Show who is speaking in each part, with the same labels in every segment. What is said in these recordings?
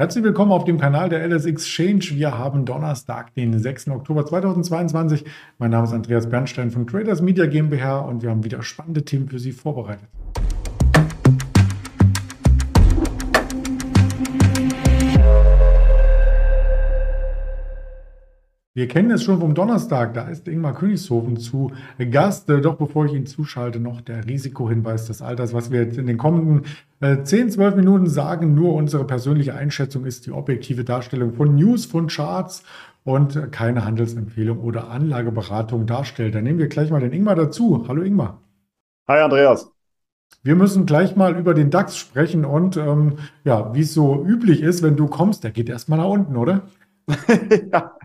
Speaker 1: Herzlich willkommen auf dem Kanal der LS Exchange. Wir haben Donnerstag, den 6. Oktober 2022. Mein Name ist Andreas Bernstein von Traders Media GmbH und wir haben wieder spannende Themen für Sie vorbereitet. Wir kennen es schon vom Donnerstag, da ist Ingmar Königshofen zu Gast. Doch bevor ich ihn zuschalte, noch der Risikohinweis des Alters, was wir jetzt in den kommenden 10, äh, 12 Minuten sagen. Nur unsere persönliche Einschätzung ist die objektive Darstellung von News, von Charts und keine Handelsempfehlung oder Anlageberatung darstellt. Dann nehmen wir gleich mal den Ingmar dazu. Hallo Ingmar.
Speaker 2: Hi Andreas.
Speaker 1: Wir müssen gleich mal über den DAX sprechen und ähm, ja, wie es so üblich ist, wenn du kommst, der geht erstmal nach unten, oder?
Speaker 2: ja,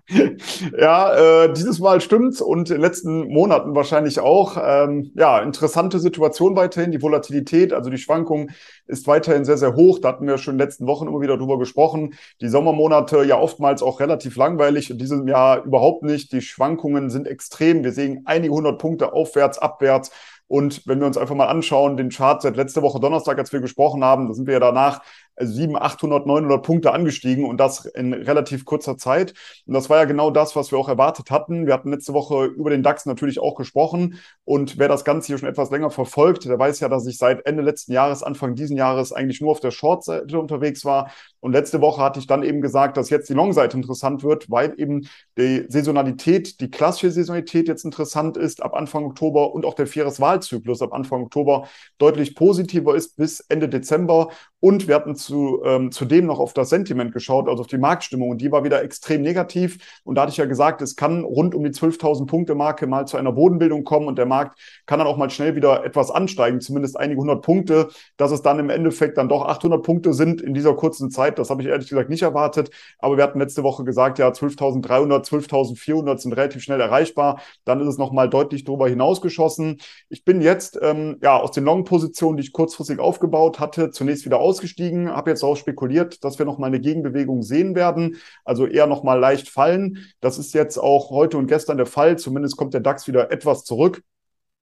Speaker 2: ja äh, dieses Mal stimmt's und in den letzten Monaten wahrscheinlich auch. Ähm, ja, interessante Situation weiterhin. Die Volatilität, also die Schwankung ist weiterhin sehr, sehr hoch. Da hatten wir schon in den letzten Wochen immer wieder drüber gesprochen. Die Sommermonate ja oftmals auch relativ langweilig. In diesem Jahr überhaupt nicht. Die Schwankungen sind extrem. Wir sehen einige hundert Punkte aufwärts, abwärts. Und wenn wir uns einfach mal anschauen, den Chart seit letzter Woche Donnerstag, als wir gesprochen haben, da sind wir ja danach 7, 800, 900 Punkte angestiegen und das in relativ kurzer Zeit. Und das war ja genau das, was wir auch erwartet hatten. Wir hatten letzte Woche über den DAX natürlich auch gesprochen und wer das Ganze hier schon etwas länger verfolgt, der weiß ja, dass ich seit Ende letzten Jahres, Anfang diesen Jahres eigentlich nur auf der Short-Seite unterwegs war. Und letzte Woche hatte ich dann eben gesagt, dass jetzt die Long-Seite interessant wird, weil eben die Saisonalität, die klassische Saisonalität jetzt interessant ist ab Anfang Oktober und auch der Vieres-Wahlzyklus ab Anfang Oktober deutlich positiver ist bis Ende Dezember. Und wir hatten zu, ähm, zudem noch auf das Sentiment geschaut, also auf die Marktstimmung. Und die war wieder extrem negativ. Und da hatte ich ja gesagt, es kann rund um die 12.000 Punkte Marke mal zu einer Bodenbildung kommen und der Markt kann dann auch mal schnell wieder etwas ansteigen, zumindest einige hundert Punkte, dass es dann im Endeffekt dann doch 800 Punkte sind in dieser kurzen Zeit. Das habe ich ehrlich gesagt nicht erwartet. Aber wir hatten letzte Woche gesagt, ja, 12.300, 12.400 sind relativ schnell erreichbar. Dann ist es nochmal deutlich darüber hinausgeschossen. Ich bin jetzt ähm, ja aus den Long-Positionen, die ich kurzfristig aufgebaut hatte, zunächst wieder ausgestiegen, habe jetzt auch spekuliert, dass wir nochmal eine Gegenbewegung sehen werden, also eher nochmal leicht fallen. Das ist jetzt auch heute und gestern der Fall. Zumindest kommt der DAX wieder etwas zurück.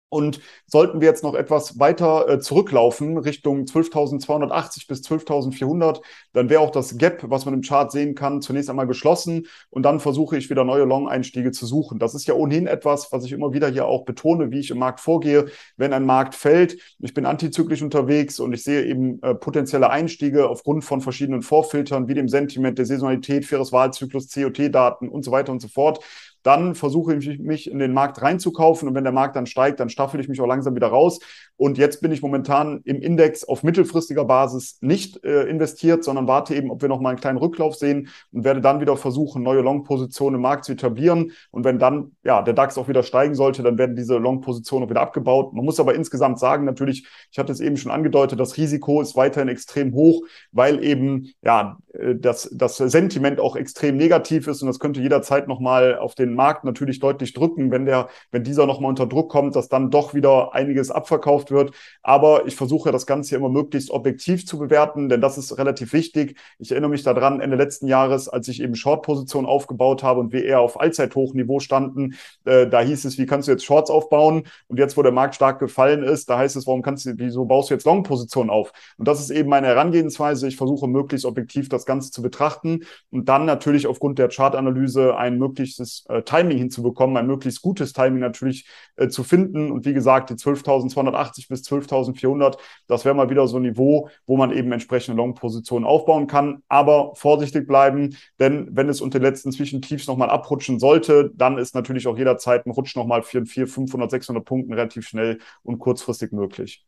Speaker 2: Und sollten wir jetzt noch etwas weiter äh, zurücklaufen, Richtung 12.280 bis 12.400, dann wäre auch das Gap, was man im Chart sehen kann, zunächst einmal geschlossen und dann versuche ich wieder neue Long-Einstiege zu suchen. Das ist ja ohnehin etwas, was ich immer wieder hier auch betone, wie ich im Markt vorgehe. Wenn ein Markt fällt, ich bin antizyklisch unterwegs und ich sehe eben äh, potenzielle Einstiege aufgrund von verschiedenen Vorfiltern, wie dem Sentiment, der Saisonalität, faires Wahlzyklus, COT-Daten und so weiter und so fort, dann versuche ich mich in den Markt reinzukaufen und wenn der Markt dann steigt, dann staffel ich mich auch langsam wieder raus. Und jetzt bin ich momentan im Index auf mittelfristiger Basis nicht äh, investiert, sondern warte eben, ob wir noch mal einen kleinen Rücklauf sehen und werde dann wieder versuchen, neue Long-Positionen im Markt zu etablieren. Und wenn dann ja der DAX auch wieder steigen sollte, dann werden diese Long-Positionen auch wieder abgebaut. Man muss aber insgesamt sagen, natürlich, ich hatte es eben schon angedeutet, das Risiko ist weiterhin extrem hoch, weil eben ja äh, das, das Sentiment auch extrem negativ ist und das könnte jederzeit noch mal auf den Markt natürlich deutlich drücken, wenn der, wenn dieser noch mal unter Druck kommt, dass dann doch wieder einiges abverkauft wird. Aber ich versuche das Ganze immer möglichst objektiv zu bewerten, denn das ist relativ wichtig. Ich erinnere mich daran, Ende letzten Jahres, als ich eben Short-Position aufgebaut habe und wir eher auf Allzeithochniveau standen, äh, da hieß es, wie kannst du jetzt Shorts aufbauen? Und jetzt, wo der Markt stark gefallen ist, da heißt es, warum kannst du, wieso baust du jetzt Long-Position auf? Und das ist eben meine Herangehensweise. Ich versuche möglichst objektiv das Ganze zu betrachten und dann natürlich aufgrund der Chartanalyse ein möglichstes äh, Timing hinzubekommen, ein möglichst gutes Timing natürlich äh, zu finden. Und wie gesagt, die 12.280 12.080 bis 12.400. Das wäre mal wieder so ein Niveau, wo man eben entsprechende Long-Positionen aufbauen kann. Aber vorsichtig bleiben, denn wenn es unter den letzten Zwischentiefs nochmal abrutschen sollte, dann ist natürlich auch jederzeit ein Rutsch nochmal 4, 4, 500, 600 Punkten relativ schnell und kurzfristig möglich.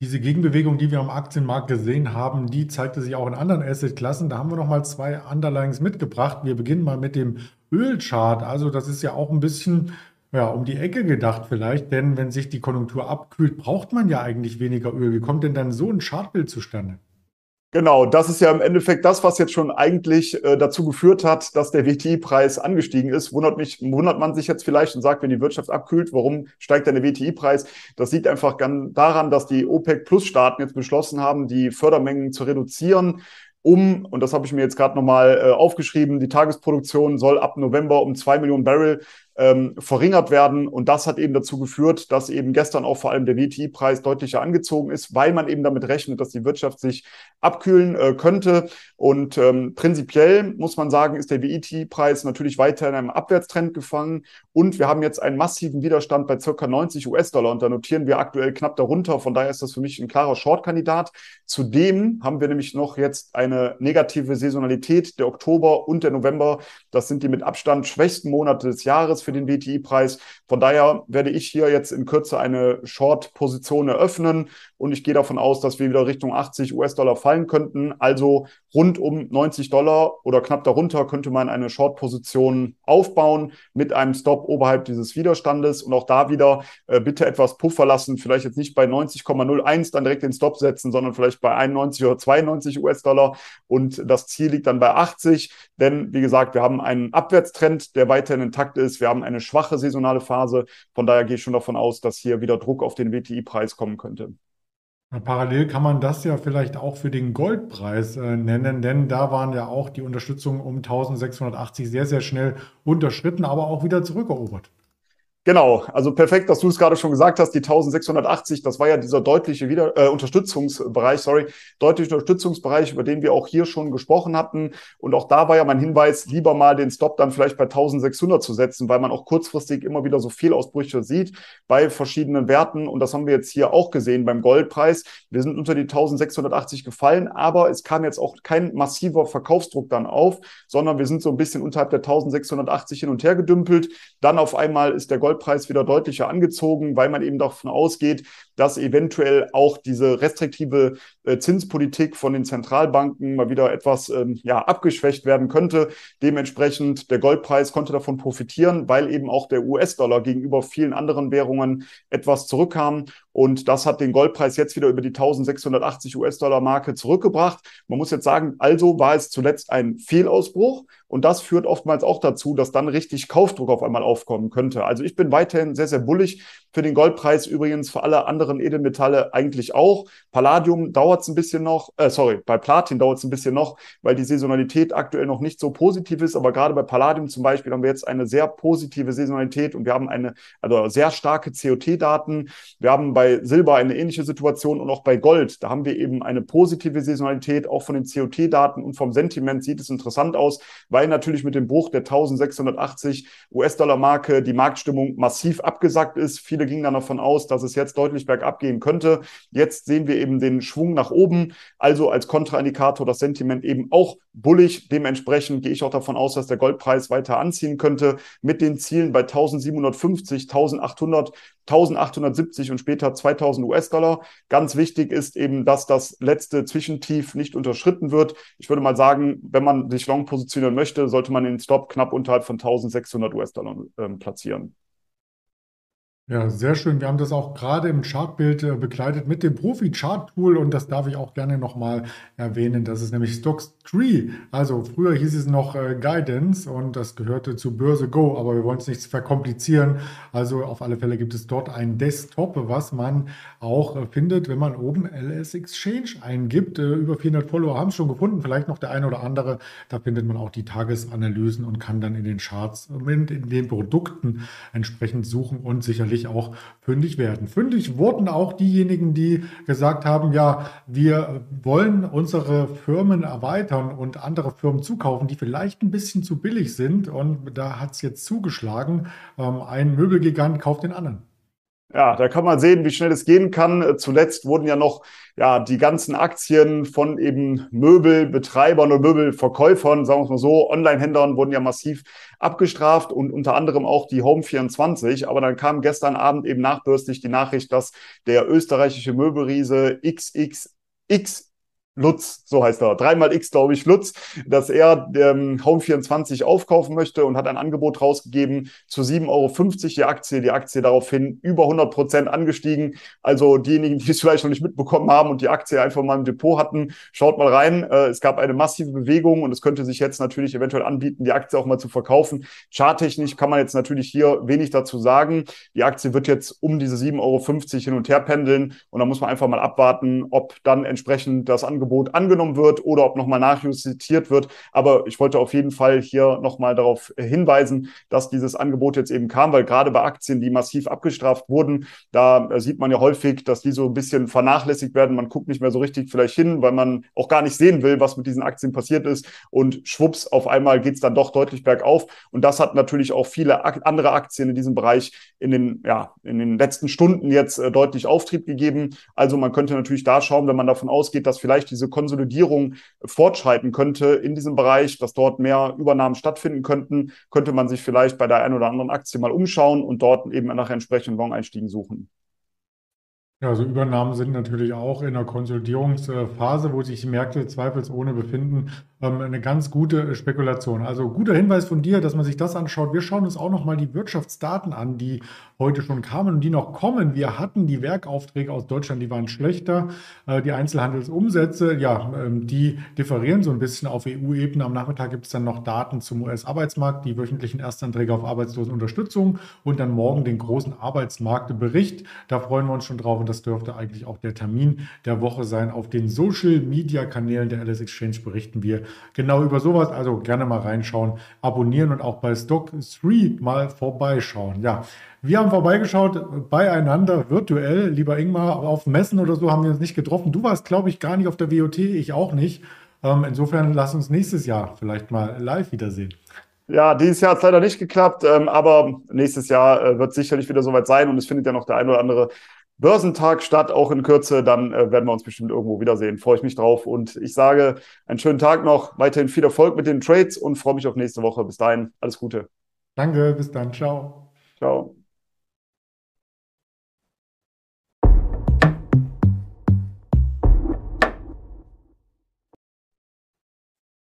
Speaker 1: Diese Gegenbewegung, die wir am Aktienmarkt gesehen haben, die zeigte sich auch in anderen Assetklassen. Da haben wir nochmal zwei Underlines mitgebracht. Wir beginnen mal mit dem Ölchart. Also das ist ja auch ein bisschen ja, um die Ecke gedacht vielleicht, denn wenn sich die Konjunktur abkühlt, braucht man ja eigentlich weniger Öl. Wie kommt denn dann so ein Chartbild zustande?
Speaker 2: Genau, das ist ja im Endeffekt das, was jetzt schon eigentlich äh, dazu geführt hat, dass der WTI-Preis angestiegen ist. Wundert mich, wundert man sich jetzt vielleicht und sagt, wenn die Wirtschaft abkühlt, warum steigt denn der WTI-Preis? Das liegt einfach daran, dass die OPEC-Plus-Staaten jetzt beschlossen haben, die Fördermengen zu reduzieren um, und das habe ich mir jetzt gerade nochmal äh, aufgeschrieben, die Tagesproduktion soll ab November um zwei Millionen Barrel ähm, verringert werden. Und das hat eben dazu geführt, dass eben gestern auch vor allem der WTI-Preis deutlicher angezogen ist, weil man eben damit rechnet, dass die Wirtschaft sich abkühlen äh, könnte. Und ähm, prinzipiell muss man sagen, ist der WTI-Preis natürlich weiter in einem Abwärtstrend gefangen. Und wir haben jetzt einen massiven Widerstand bei circa 90 US-Dollar. Und da notieren wir aktuell knapp darunter. Von daher ist das für mich ein klarer Short-Kandidat. Zudem haben wir nämlich noch jetzt eine negative Saisonalität. Der Oktober und der November, das sind die mit Abstand schwächsten Monate des Jahres für den WTI-Preis. Von daher werde ich hier jetzt in Kürze eine Short-Position eröffnen und ich gehe davon aus, dass wir wieder Richtung 80 US-Dollar fallen könnten. Also rund um 90 Dollar oder knapp darunter könnte man eine Short-Position aufbauen mit einem Stop oberhalb dieses Widerstandes und auch da wieder äh, bitte etwas Puffer lassen. Vielleicht jetzt nicht bei 90,01 dann direkt den Stop setzen, sondern vielleicht bei 91 oder 92 US-Dollar und das Ziel liegt dann bei 80. Denn wie gesagt, wir haben einen Abwärtstrend, der weiterhin intakt ist. Wir haben eine schwache saisonale Phase. Von daher gehe ich schon davon aus, dass hier wieder Druck auf den WTI-Preis kommen könnte.
Speaker 1: Parallel kann man das ja vielleicht auch für den Goldpreis äh, nennen, denn da waren ja auch die Unterstützung um 1680 sehr, sehr schnell unterschritten, aber auch wieder zurückerobert.
Speaker 2: Genau, also perfekt, dass du es gerade schon gesagt hast, die 1680, das war ja dieser deutliche Wieder äh, Unterstützungsbereich, sorry, deutliche Unterstützungsbereich, über den wir auch hier schon gesprochen hatten. Und auch da war ja mein Hinweis, lieber mal den Stop dann vielleicht bei 1600 zu setzen, weil man auch kurzfristig immer wieder so Fehlausbrüche sieht bei verschiedenen Werten. Und das haben wir jetzt hier auch gesehen beim Goldpreis. Wir sind unter die 1680 gefallen, aber es kam jetzt auch kein massiver Verkaufsdruck dann auf, sondern wir sind so ein bisschen unterhalb der 1680 hin und her gedümpelt. Dann auf einmal ist der Gold Goldpreis wieder deutlicher angezogen, weil man eben davon ausgeht, dass eventuell auch diese restriktive äh, Zinspolitik von den Zentralbanken mal wieder etwas ähm, ja, abgeschwächt werden könnte. Dementsprechend der Goldpreis konnte davon profitieren, weil eben auch der US-Dollar gegenüber vielen anderen Währungen etwas zurückkam. Und das hat den Goldpreis jetzt wieder über die 1680 US-Dollar-Marke zurückgebracht. Man muss jetzt sagen, also war es zuletzt ein Fehlausbruch. Und das führt oftmals auch dazu, dass dann richtig Kaufdruck auf einmal aufkommen könnte. Also ich bin weiterhin sehr, sehr bullig für den Goldpreis, übrigens für alle anderen Edelmetalle eigentlich auch. Palladium dauert es ein bisschen noch, äh, sorry, bei Platin dauert es ein bisschen noch, weil die Saisonalität aktuell noch nicht so positiv ist. Aber gerade bei Palladium zum Beispiel haben wir jetzt eine sehr positive Saisonalität und wir haben eine, also sehr starke COT-Daten. Wir haben bei bei Silber eine ähnliche Situation und auch bei Gold. Da haben wir eben eine positive Saisonalität. Auch von den COT-Daten und vom Sentiment sieht es interessant aus, weil natürlich mit dem Bruch der 1680 US-Dollar-Marke die Marktstimmung massiv abgesackt ist. Viele gingen dann davon aus, dass es jetzt deutlich bergab gehen könnte. Jetzt sehen wir eben den Schwung nach oben. Also als Kontraindikator das Sentiment eben auch bullig. Dementsprechend gehe ich auch davon aus, dass der Goldpreis weiter anziehen könnte mit den Zielen bei 1750, 1800, 1870 und später 2000 US-Dollar. Ganz wichtig ist eben, dass das letzte Zwischentief nicht unterschritten wird. Ich würde mal sagen, wenn man sich long positionieren möchte, sollte man den Stop knapp unterhalb von 1600 US-Dollar äh, platzieren.
Speaker 1: Ja, sehr schön. Wir haben das auch gerade im Chartbild äh, begleitet mit dem Profi-Chart-Tool und das darf ich auch gerne nochmal erwähnen. Das ist nämlich Stocks Tree. Also früher hieß es noch äh, Guidance und das gehörte zu Börse Go, aber wir wollen es nicht verkomplizieren. Also auf alle Fälle gibt es dort ein Desktop, was man auch äh, findet, wenn man oben LS Exchange eingibt. Äh, über 400 Follower haben es schon gefunden, vielleicht noch der eine oder andere. Da findet man auch die Tagesanalysen und kann dann in den Charts und in den Produkten entsprechend suchen und sicherlich sicherlich auch fündig werden. Fündig wurden auch diejenigen, die gesagt haben, ja, wir wollen unsere Firmen erweitern und andere Firmen zukaufen, die vielleicht ein bisschen zu billig sind. Und da hat es jetzt zugeschlagen. Ähm, ein Möbelgigant kauft den anderen.
Speaker 2: Ja, da kann man sehen, wie schnell es gehen kann. Zuletzt wurden ja noch ja die ganzen Aktien von eben Möbelbetreibern und Möbelverkäufern, sagen wir es mal so, Online-Händlern wurden ja massiv abgestraft und unter anderem auch die Home24. Aber dann kam gestern Abend eben nachbörslich die Nachricht, dass der österreichische Möbelriese XXX Lutz, so heißt er, dreimal X, glaube ich, Lutz, dass er ähm, Home24 aufkaufen möchte und hat ein Angebot rausgegeben zu 7,50 Euro die Aktie. Die Aktie daraufhin über 100 Prozent angestiegen. Also diejenigen, die es vielleicht noch nicht mitbekommen haben und die Aktie einfach mal im Depot hatten, schaut mal rein. Äh, es gab eine massive Bewegung und es könnte sich jetzt natürlich eventuell anbieten, die Aktie auch mal zu verkaufen. Charttechnisch kann man jetzt natürlich hier wenig dazu sagen. Die Aktie wird jetzt um diese 7,50 Euro hin und her pendeln und da muss man einfach mal abwarten, ob dann entsprechend das Angebot Angebot angenommen wird oder ob nochmal nachjustiert wird. Aber ich wollte auf jeden Fall hier nochmal darauf hinweisen, dass dieses Angebot jetzt eben kam, weil gerade bei Aktien, die massiv abgestraft wurden, da äh, sieht man ja häufig, dass die so ein bisschen vernachlässigt werden. Man guckt nicht mehr so richtig vielleicht hin, weil man auch gar nicht sehen will, was mit diesen Aktien passiert ist. Und schwupps, auf einmal geht es dann doch deutlich bergauf. Und das hat natürlich auch viele andere Aktien in diesem Bereich in den, ja, in den letzten Stunden jetzt äh, deutlich Auftrieb gegeben. Also man könnte natürlich da schauen, wenn man davon ausgeht, dass vielleicht diese Konsolidierung fortschreiten könnte in diesem Bereich, dass dort mehr Übernahmen stattfinden könnten, könnte man sich vielleicht bei der einen oder anderen Aktie mal umschauen und dort eben nach entsprechenden Long-Einstiegen suchen.
Speaker 1: Ja, also Übernahmen sind natürlich auch in der Konsolidierungsphase, wo sich die Märkte zweifelsohne befinden, eine ganz gute Spekulation. Also guter Hinweis von dir, dass man sich das anschaut. Wir schauen uns auch nochmal die Wirtschaftsdaten an, die heute schon kamen und die noch kommen. Wir hatten die Werkaufträge aus Deutschland, die waren schlechter. Äh, die Einzelhandelsumsätze, ja, ähm, die differieren so ein bisschen auf EU-Ebene. Am Nachmittag gibt es dann noch Daten zum US-Arbeitsmarkt, die wöchentlichen Erstanträge auf Arbeitslosenunterstützung und dann morgen den großen Arbeitsmarktbericht. Da freuen wir uns schon drauf und das dürfte eigentlich auch der Termin der Woche sein. Auf den Social-Media-Kanälen der LS Exchange berichten wir genau über sowas. Also gerne mal reinschauen, abonnieren und auch bei Stock 3 mal vorbeischauen. Ja, wir haben vorbeigeschaut beieinander virtuell, lieber Ingmar, auf Messen oder so haben wir uns nicht getroffen. Du warst, glaube ich, gar nicht auf der WOT, ich auch nicht. Ähm, insofern lass uns nächstes Jahr vielleicht mal live wiedersehen.
Speaker 2: Ja, dieses Jahr hat es leider nicht geklappt, ähm, aber nächstes Jahr äh, wird sicherlich wieder soweit sein und es findet ja noch der ein oder andere Börsentag statt, auch in Kürze. Dann äh, werden wir uns bestimmt irgendwo wiedersehen. Freue ich mich drauf. Und ich sage einen schönen Tag noch, weiterhin viel Erfolg mit den Trades und freue mich auf nächste Woche. Bis dahin, alles Gute.
Speaker 1: Danke, bis dann. Ciao.
Speaker 2: Ciao.